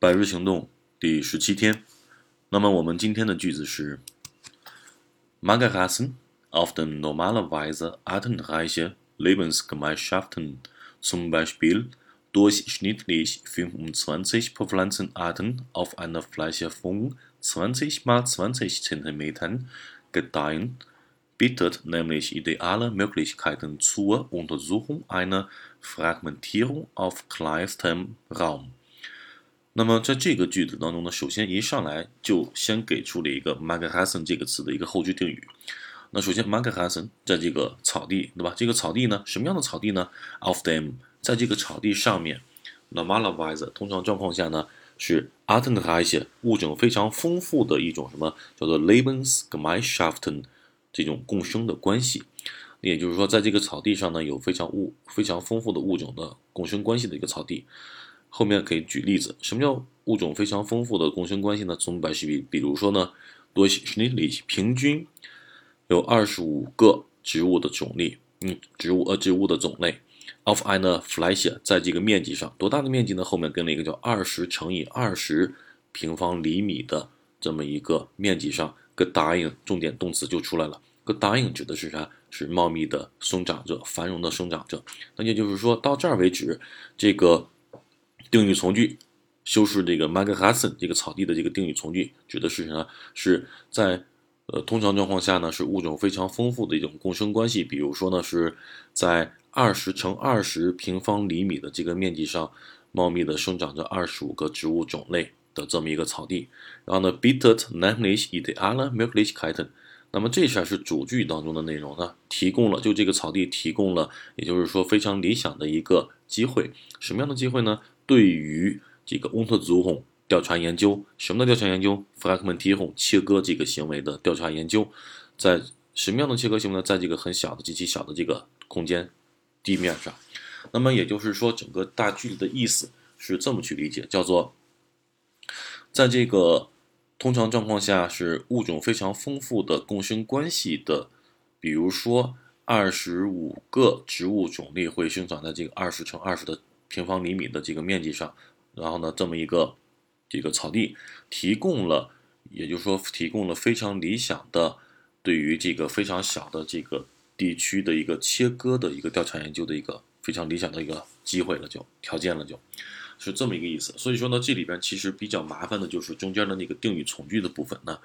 百日行动第十七天。那么我们今天的句子是：Manche Rassen auf dem normalerweise artenreiche Lebensgemeinschaften, zum Beispiel durchschnittlich 25 Pflanzenarten auf einer Fläche von 20 mal 20 Zentimetern gedeihen, bietet nämlich ideale Möglichkeiten zur Untersuchung einer Fragmentierung auf kleinstem Raum。 那么在这个句子当中呢，首先一上来就先给出了一个 m a g h a s s e n 这个词的一个后句定语。那首先 m a g h a s s e n 在这个草地，对吧？这个草地呢，什么样的草地呢？Of them，在这个草地上面，normalerweise 通常状况下呢，是 artenreiche 物种非常丰富的一种什么叫做 Lebensgemeinschaften。这种共生的关系，也就是说，在这个草地上呢，有非常物非常丰富的物种的共生关系的一个草地。后面可以举例子，什么叫物种非常丰富的共生关系呢？从百事比，比如说呢，多西尼里平均有二十五个植物的种类，嗯，植物呃植物的种类，of an Fläche，在这个面积上，多大的面积呢？后面跟了一个叫二十乘以二十平方厘米的这么一个面积上。个答应重点动词就出来了。个答应指的是啥？是茂密的生长着，繁荣的生长着。那也就是说到这儿为止，这个定语从句修饰这个 m a g a h a s n 这个草地的这个定语从句，指的是什么？是在呃通常状况下呢，是物种非常丰富的一种共生关系。比如说呢，是在二十乘二十平方厘米的这个面积上，茂密的生长着二十五个植物种类。的这么一个草地，然后呢，bietet nämlich ideale Möglichkeiten。那么这下是主句当中的内容呢，提供了就这个草地提供了，也就是说非常理想的一个机会。什么样的机会呢？对于这个 Untersuchung 调查研究，什么的调查研究？Fragmentierung 切割这个行为的调查研究，在什么样的切割行为呢？在这个很小的极其小的这个空间地面上。那么也就是说，整个大句子的意思是这么去理解，叫做。在这个通常状况下，是物种非常丰富的共生关系的，比如说二十五个植物种类会生长在这个二十乘二十的平方厘米的这个面积上，然后呢，这么一个这个草地提供了，也就是说提供了非常理想的对于这个非常小的这个地区的一个切割的一个调查研究的一个非常理想的一个机会了，就条件了就。是这么一个意思，所以说呢，这里边其实比较麻烦的就是中间的那个定语从句的部分呢。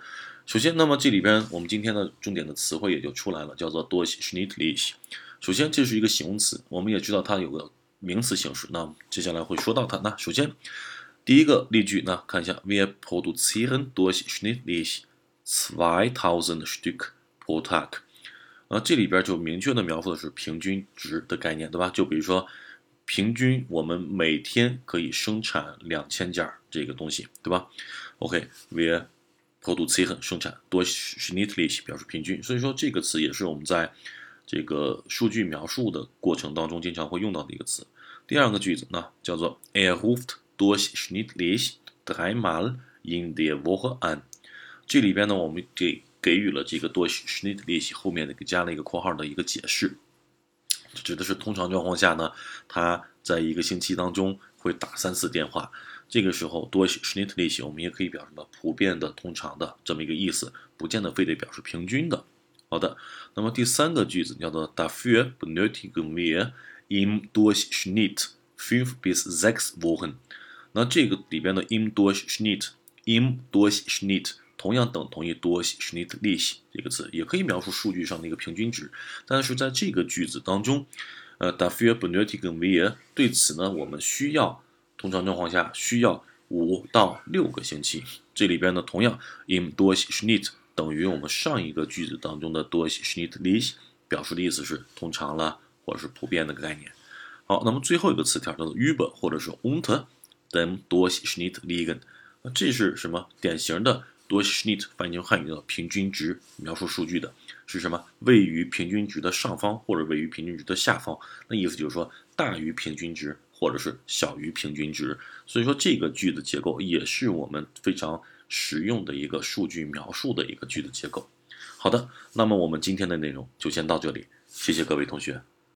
首先，那么这里边我们今天的重点的词汇也就出来了，叫做 durchschnittlich。首先，这是一个形容词，我们也知道它有个名词形式，那接下来会说到它。那首先，第一个例句呢，看一下，Wir produzieren durchschnittlich 2000 Stück pro Tag。啊，这里边就明确的描述的是平均值的概念，对吧？就比如说。平均我们每天可以生产两千件这个东西，对吧？OK，we produce 生产多 schnitlich 表示平均，所以说这个词也是我们在这个数据描述的过程当中经常会用到的一个词。第二个句子呢叫做 Er ruft durch schnitlich dreimal in der Woche an。这里边呢我们给给予了这个 durch schnitlich 后面的给加了一个括号的一个解释。指的是通常状况下呢，他在一个星期当中会打三次电话。这个时候多 schnitlich 我们也可以表示呢普遍的、通常的这么一个意思，不见得非得表示平均的。好的，那么第三个句子叫做 Dafür benötigen wir im Durchschnitt fünf bis sechs Wochen。那这个里边的 im Durchschnitt，im Durchschnitt。同样等同于多 schnitlich 这个词，也可以描述数据上的一个平均值。但是在这个句子当中，呃，dafür benötigen wir 对此呢，我们需要通常状况下需要五到六个星期。这里边呢，同样 im Durchschnitt 等于我们上一个句子当中的 durchschnittlich，表示的意思是通常了或者是普遍的概念。好，那么最后一个词条叫做 über 或者是 unter dem Durchschnitt liegen，那这是什么典型的？多 schnit 翻译成汉语叫平均值，描述数据的是什么？位于平均值的上方或者位于平均值的下方，那意思就是说大于平均值或者是小于平均值。所以说这个句子结构也是我们非常实用的一个数据描述的一个句子结构。好的，那么我们今天的内容就先到这里，谢谢各位同学。